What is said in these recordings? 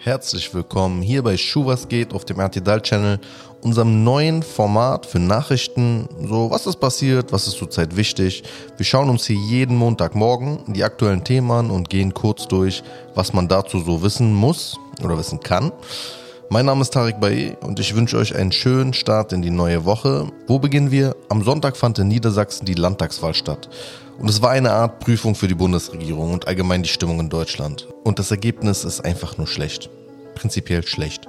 Herzlich willkommen hier bei Schuh was geht auf dem RTL Channel, unserem neuen Format für Nachrichten. So, was ist passiert, was ist zurzeit wichtig. Wir schauen uns hier jeden Montagmorgen die aktuellen Themen an und gehen kurz durch, was man dazu so wissen muss oder wissen kann. Mein Name ist Tarek Baye und ich wünsche euch einen schönen Start in die neue Woche. Wo beginnen wir? Am Sonntag fand in Niedersachsen die Landtagswahl statt. Und es war eine Art Prüfung für die Bundesregierung und allgemein die Stimmung in Deutschland. Und das Ergebnis ist einfach nur schlecht prinzipiell schlecht.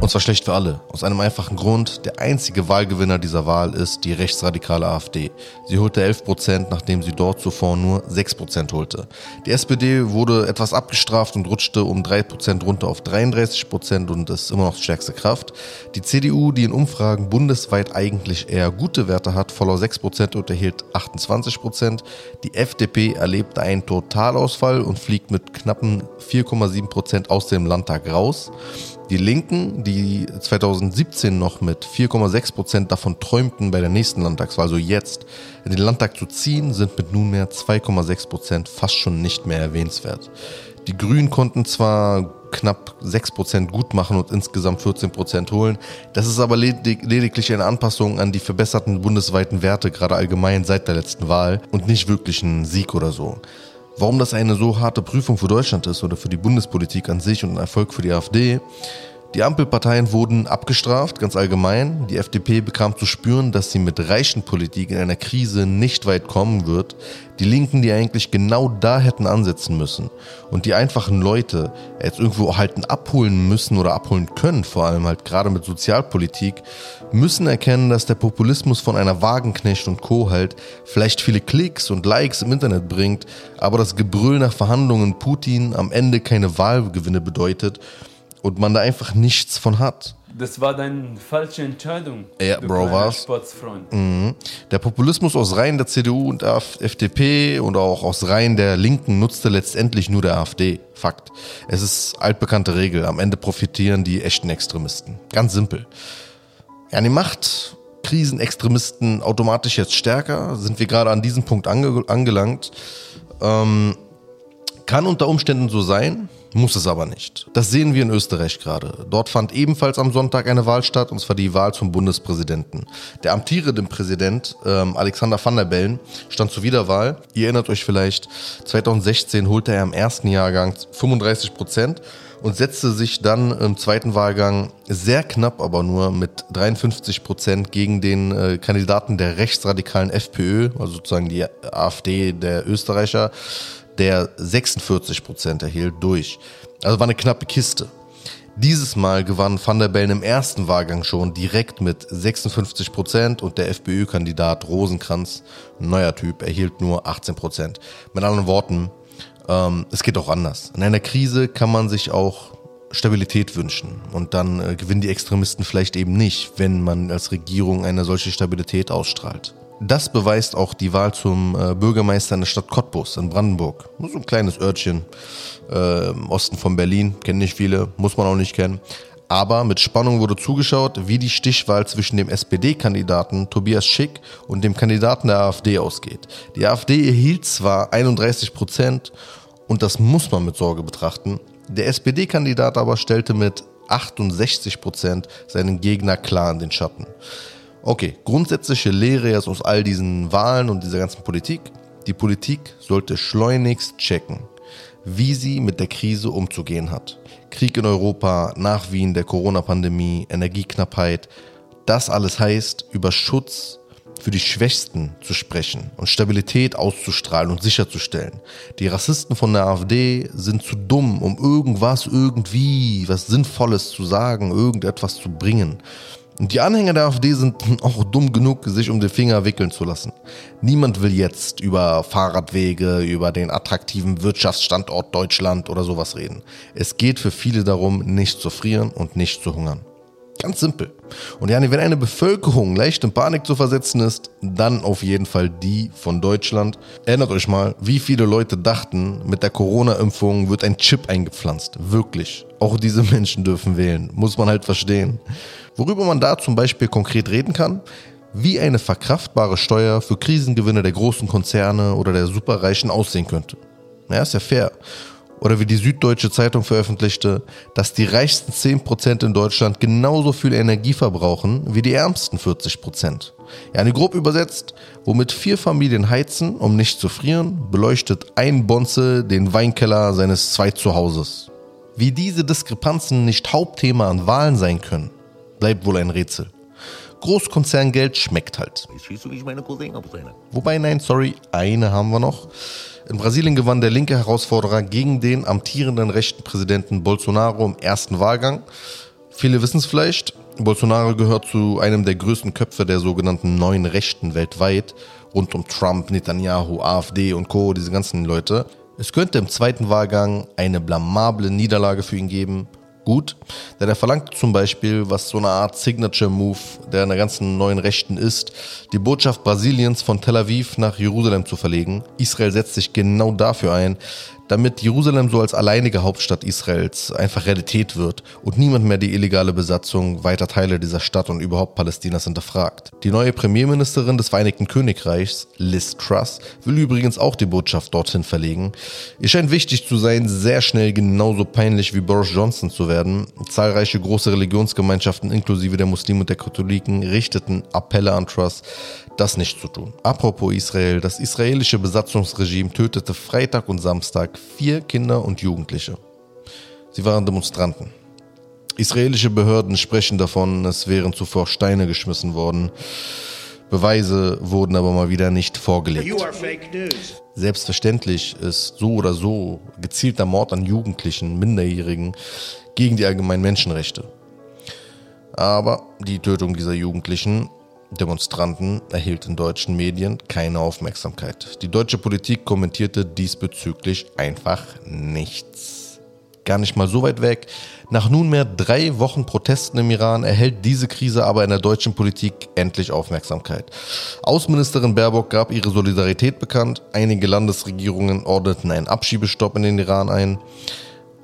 Und zwar schlecht für alle. Aus einem einfachen Grund. Der einzige Wahlgewinner dieser Wahl ist die rechtsradikale AfD. Sie holte 11 Prozent, nachdem sie dort zuvor nur 6 Prozent holte. Die SPD wurde etwas abgestraft und rutschte um 3 Prozent runter auf 33 Prozent und ist immer noch stärkste Kraft. Die CDU, die in Umfragen bundesweit eigentlich eher gute Werte hat, verlor 6 Prozent und erhielt 28 Prozent. Die FDP erlebte einen Totalausfall und fliegt mit knappen 4,7 Prozent aus dem Land Landtag raus. Die Linken, die 2017 noch mit 4,6 Prozent davon träumten, bei der nächsten Landtagswahl, also jetzt, in den Landtag zu ziehen, sind mit nunmehr 2,6 Prozent fast schon nicht mehr erwähnenswert. Die Grünen konnten zwar knapp 6 Prozent gut machen und insgesamt 14 Prozent holen. Das ist aber lediglich eine Anpassung an die verbesserten bundesweiten Werte, gerade allgemein seit der letzten Wahl und nicht wirklich ein Sieg oder so. Warum das eine so harte Prüfung für Deutschland ist oder für die Bundespolitik an sich und ein Erfolg für die AfD, die Ampelparteien wurden abgestraft, ganz allgemein. Die FDP bekam zu spüren, dass sie mit reichen Politik in einer Krise nicht weit kommen wird. Die Linken, die eigentlich genau da hätten ansetzen müssen. Und die einfachen Leute jetzt irgendwo halten abholen müssen oder abholen können, vor allem halt gerade mit Sozialpolitik, müssen erkennen, dass der Populismus von einer Wagenknecht und Co. halt vielleicht viele Klicks und Likes im Internet bringt, aber das Gebrüll nach Verhandlungen Putin am Ende keine Wahlgewinne bedeutet und man da einfach nichts von hat. Das war deine falsche Entscheidung. Ja, Bro, was? Mhm. Der Populismus aus Reihen der CDU und der FDP und auch aus Reihen der Linken nutzte letztendlich nur der AfD. Fakt. Es ist altbekannte Regel. Am Ende profitieren die echten Extremisten. Ganz simpel. Ja, die Macht Krisenextremisten automatisch jetzt stärker? Sind wir gerade an diesem Punkt ange angelangt? Ähm, kann unter Umständen so sein, muss es aber nicht. Das sehen wir in Österreich gerade. Dort fand ebenfalls am Sonntag eine Wahl statt, und zwar die Wahl zum Bundespräsidenten. Der amtierende Präsident ähm, Alexander van der Bellen stand zur Wiederwahl. Ihr erinnert euch vielleicht, 2016 holte er im ersten Jahrgang 35 Prozent und setzte sich dann im zweiten Wahlgang sehr knapp aber nur mit 53 Prozent gegen den äh, Kandidaten der rechtsradikalen FPÖ, also sozusagen die AfD der Österreicher, der 46 Prozent erhielt, durch. Also war eine knappe Kiste. Dieses Mal gewann Van der Bellen im ersten Wahlgang schon direkt mit 56 Prozent und der FPÖ-Kandidat Rosenkranz, neuer Typ, erhielt nur 18 Prozent. Mit anderen Worten, ähm, es geht auch anders. In einer Krise kann man sich auch Stabilität wünschen und dann äh, gewinnen die Extremisten vielleicht eben nicht, wenn man als Regierung eine solche Stabilität ausstrahlt. Das beweist auch die Wahl zum äh, Bürgermeister in der Stadt Cottbus in Brandenburg. So ein kleines Örtchen äh, im Osten von Berlin, kennen nicht viele, muss man auch nicht kennen. Aber mit Spannung wurde zugeschaut, wie die Stichwahl zwischen dem SPD-Kandidaten Tobias Schick und dem Kandidaten der AfD ausgeht. Die AfD erhielt zwar 31 Prozent und das muss man mit Sorge betrachten. Der SPD-Kandidat aber stellte mit 68 Prozent seinen Gegner klar in den Schatten. Okay, grundsätzliche Lehre jetzt aus all diesen Wahlen und dieser ganzen Politik. Die Politik sollte schleunigst checken, wie sie mit der Krise umzugehen hat. Krieg in Europa, nach Wien der Corona-Pandemie, Energieknappheit. Das alles heißt, über Schutz für die Schwächsten zu sprechen und Stabilität auszustrahlen und sicherzustellen. Die Rassisten von der AfD sind zu dumm, um irgendwas, irgendwie, was Sinnvolles zu sagen, irgendetwas zu bringen. Und die Anhänger der AfD sind auch dumm genug, sich um den Finger wickeln zu lassen. Niemand will jetzt über Fahrradwege, über den attraktiven Wirtschaftsstandort Deutschland oder sowas reden. Es geht für viele darum, nicht zu frieren und nicht zu hungern. Ganz simpel. Und ja, wenn eine Bevölkerung leicht in Panik zu versetzen ist, dann auf jeden Fall die von Deutschland. Erinnert euch mal, wie viele Leute dachten, mit der Corona-Impfung wird ein Chip eingepflanzt. Wirklich. Auch diese Menschen dürfen wählen. Muss man halt verstehen. Worüber man da zum Beispiel konkret reden kann, wie eine verkraftbare Steuer für Krisengewinne der großen Konzerne oder der Superreichen aussehen könnte. Ja, ist ja fair. Oder wie die Süddeutsche Zeitung veröffentlichte, dass die reichsten 10% in Deutschland genauso viel Energie verbrauchen wie die ärmsten 40%. Ja, eine grob übersetzt, womit vier Familien heizen, um nicht zu frieren, beleuchtet ein Bonze den Weinkeller seines Zweitzuhauses. Wie diese Diskrepanzen nicht Hauptthema an Wahlen sein können, bleibt wohl ein Rätsel. Großkonzerngeld schmeckt halt. Wobei, nein, sorry, eine haben wir noch. In Brasilien gewann der linke Herausforderer gegen den amtierenden rechten Präsidenten Bolsonaro im ersten Wahlgang. Viele wissen es vielleicht, Bolsonaro gehört zu einem der größten Köpfe der sogenannten neuen Rechten weltweit, rund um Trump, Netanyahu, AfD und Co., diese ganzen Leute. Es könnte im zweiten Wahlgang eine blamable Niederlage für ihn geben gut, denn er verlangt zum Beispiel, was so eine Art Signature-Move der einer ganzen neuen Rechten ist, die Botschaft Brasiliens von Tel Aviv nach Jerusalem zu verlegen. Israel setzt sich genau dafür ein, damit Jerusalem so als alleinige Hauptstadt Israels einfach Realität wird und niemand mehr die illegale Besatzung weiter Teile dieser Stadt und überhaupt Palästinas hinterfragt. Die neue Premierministerin des Vereinigten Königreichs, Liz Truss, will übrigens auch die Botschaft dorthin verlegen. Ihr scheint wichtig zu sein, sehr schnell genauso peinlich wie Boris Johnson zu werden. Zahlreiche große Religionsgemeinschaften inklusive der Muslime und der Katholiken richteten Appelle an Truss, das nicht zu tun. Apropos Israel, das israelische Besatzungsregime tötete Freitag und Samstag vier Kinder und Jugendliche. Sie waren Demonstranten. Israelische Behörden sprechen davon, es wären zuvor Steine geschmissen worden. Beweise wurden aber mal wieder nicht vorgelegt. Selbstverständlich ist so oder so gezielter Mord an Jugendlichen, Minderjährigen gegen die allgemeinen Menschenrechte. Aber die Tötung dieser Jugendlichen Demonstranten erhielt in deutschen Medien keine Aufmerksamkeit. Die deutsche Politik kommentierte diesbezüglich einfach nichts. Gar nicht mal so weit weg. Nach nunmehr drei Wochen Protesten im Iran erhält diese Krise aber in der deutschen Politik endlich Aufmerksamkeit. Außenministerin Baerbock gab ihre Solidarität bekannt. Einige Landesregierungen ordneten einen Abschiebestopp in den Iran ein.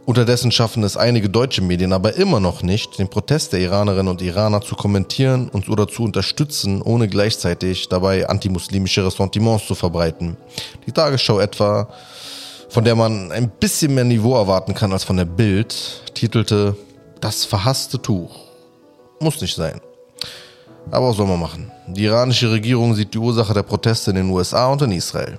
Unterdessen schaffen es einige deutsche Medien aber immer noch nicht, den Protest der Iranerinnen und Iraner zu kommentieren und oder zu unterstützen, ohne gleichzeitig dabei antimuslimische Ressentiments zu verbreiten. Die Tagesschau etwa, von der man ein bisschen mehr Niveau erwarten kann als von der Bild, titelte Das verhasste Tuch. Muss nicht sein. Aber was soll man machen? Die iranische Regierung sieht die Ursache der Proteste in den USA und in Israel.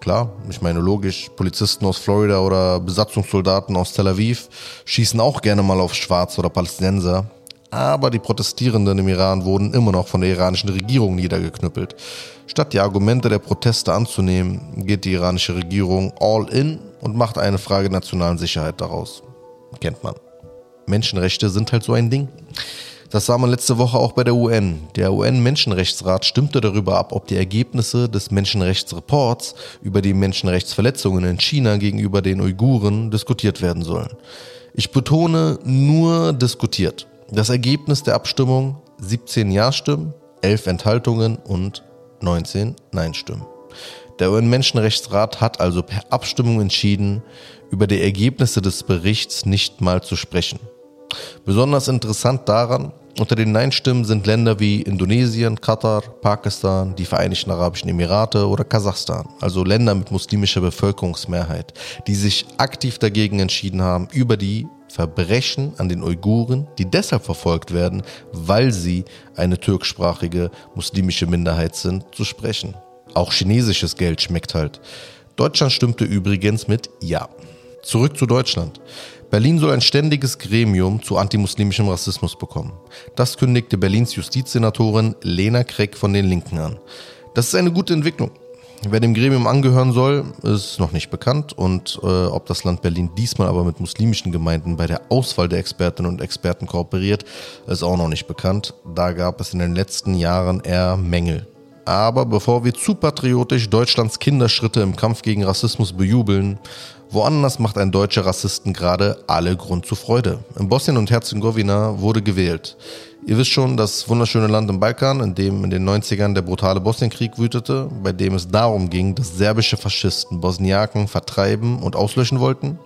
Klar, ich meine logisch, Polizisten aus Florida oder Besatzungssoldaten aus Tel Aviv schießen auch gerne mal auf Schwarz oder Palästinenser. Aber die Protestierenden im Iran wurden immer noch von der iranischen Regierung niedergeknüppelt. Statt die Argumente der Proteste anzunehmen, geht die iranische Regierung all in und macht eine Frage nationalen Sicherheit daraus. Kennt man. Menschenrechte sind halt so ein Ding. Das sah man letzte Woche auch bei der UN. Der UN-Menschenrechtsrat stimmte darüber ab, ob die Ergebnisse des Menschenrechtsreports über die Menschenrechtsverletzungen in China gegenüber den Uiguren diskutiert werden sollen. Ich betone nur diskutiert. Das Ergebnis der Abstimmung 17 Ja-Stimmen, 11 Enthaltungen und 19 Nein-Stimmen. Der UN-Menschenrechtsrat hat also per Abstimmung entschieden, über die Ergebnisse des Berichts nicht mal zu sprechen. Besonders interessant daran, unter den Nein-Stimmen sind Länder wie Indonesien, Katar, Pakistan, die Vereinigten Arabischen Emirate oder Kasachstan, also Länder mit muslimischer Bevölkerungsmehrheit, die sich aktiv dagegen entschieden haben, über die Verbrechen an den Uiguren, die deshalb verfolgt werden, weil sie eine türksprachige muslimische Minderheit sind, zu sprechen. Auch chinesisches Geld schmeckt halt. Deutschland stimmte übrigens mit Ja. Zurück zu Deutschland. Berlin soll ein ständiges Gremium zu antimuslimischem Rassismus bekommen. Das kündigte Berlins Justizsenatorin Lena Kreck von den Linken an. Das ist eine gute Entwicklung. Wer dem Gremium angehören soll, ist noch nicht bekannt und äh, ob das Land Berlin diesmal aber mit muslimischen Gemeinden bei der Auswahl der Expertinnen und Experten kooperiert, ist auch noch nicht bekannt. Da gab es in den letzten Jahren eher Mängel. Aber bevor wir zu patriotisch Deutschlands Kinderschritte im Kampf gegen Rassismus bejubeln, Woanders macht ein deutscher Rassisten gerade alle Grund zur Freude. In Bosnien und Herzegowina wurde gewählt. Ihr wisst schon, das wunderschöne Land im Balkan, in dem in den 90ern der brutale Bosnienkrieg wütete, bei dem es darum ging, dass serbische Faschisten Bosniaken vertreiben und auslöschen wollten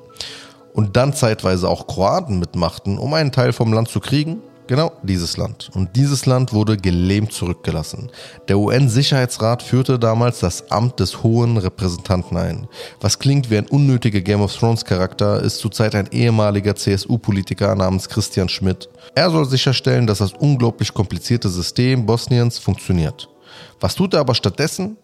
und dann zeitweise auch Kroaten mitmachten, um einen Teil vom Land zu kriegen, Genau dieses Land. Und dieses Land wurde gelähmt zurückgelassen. Der UN-Sicherheitsrat führte damals das Amt des hohen Repräsentanten ein. Was klingt wie ein unnötiger Game of Thrones Charakter, ist zurzeit ein ehemaliger CSU-Politiker namens Christian Schmidt. Er soll sicherstellen, dass das unglaublich komplizierte System Bosniens funktioniert. Was tut er aber stattdessen?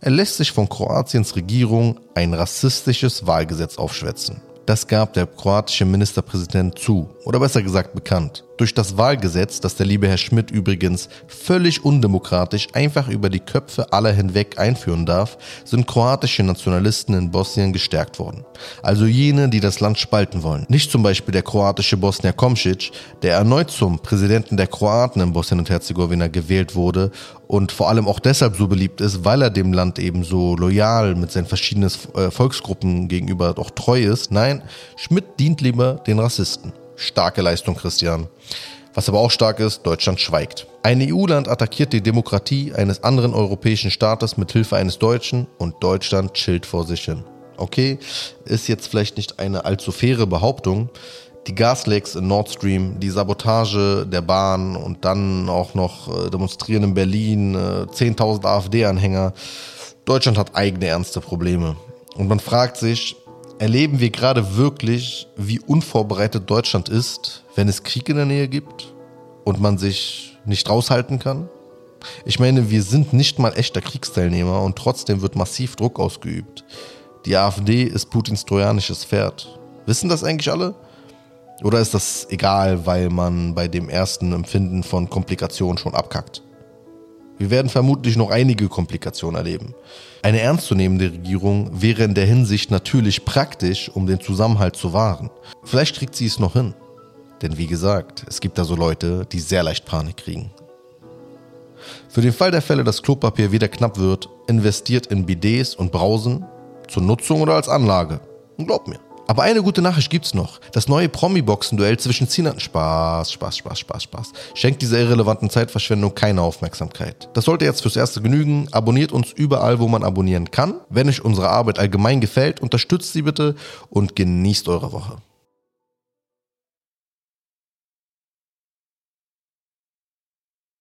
Er lässt sich von Kroatiens Regierung ein rassistisches Wahlgesetz aufschwätzen. Das gab der kroatische Ministerpräsident zu, oder besser gesagt bekannt. Durch das Wahlgesetz, das der liebe Herr Schmidt übrigens völlig undemokratisch einfach über die Köpfe aller hinweg einführen darf, sind kroatische Nationalisten in Bosnien gestärkt worden. Also jene, die das Land spalten wollen. Nicht zum Beispiel der kroatische Bosnier Komšić, der erneut zum Präsidenten der Kroaten in Bosnien und Herzegowina gewählt wurde und vor allem auch deshalb so beliebt ist, weil er dem Land eben so loyal mit seinen verschiedenen äh, Volksgruppen gegenüber auch treu ist. Nein, Schmidt dient lieber den Rassisten. Starke Leistung, Christian. Was aber auch stark ist, Deutschland schweigt. Ein EU-Land attackiert die Demokratie eines anderen europäischen Staates mit Hilfe eines Deutschen und Deutschland chillt vor sich hin. Okay, ist jetzt vielleicht nicht eine allzu faire Behauptung. Die Gaslecks in Nord Stream, die Sabotage der Bahn und dann auch noch äh, Demonstrieren in Berlin, 10.000 äh, AfD-Anhänger. Deutschland hat eigene ernste Probleme. Und man fragt sich, Erleben wir gerade wirklich, wie unvorbereitet Deutschland ist, wenn es Krieg in der Nähe gibt und man sich nicht raushalten kann? Ich meine, wir sind nicht mal echter Kriegsteilnehmer und trotzdem wird massiv Druck ausgeübt. Die AfD ist Putins trojanisches Pferd. Wissen das eigentlich alle? Oder ist das egal, weil man bei dem ersten Empfinden von Komplikationen schon abkackt? Wir werden vermutlich noch einige Komplikationen erleben. Eine ernstzunehmende Regierung wäre in der Hinsicht natürlich praktisch, um den Zusammenhalt zu wahren. Vielleicht kriegt sie es noch hin. Denn wie gesagt, es gibt da so Leute, die sehr leicht Panik kriegen. Für den Fall der Fälle, dass Klopapier wieder knapp wird, investiert in Bidets und Brausen zur Nutzung oder als Anlage. Und glaubt mir, aber eine gute Nachricht gibt's noch. Das neue Promi-Boxen-Duell zwischen Zinnern. Spaß, Spaß, Spaß, Spaß, Spaß. Schenkt dieser irrelevanten Zeitverschwendung keine Aufmerksamkeit. Das sollte jetzt fürs Erste genügen. Abonniert uns überall, wo man abonnieren kann. Wenn euch unsere Arbeit allgemein gefällt, unterstützt sie bitte und genießt eure Woche.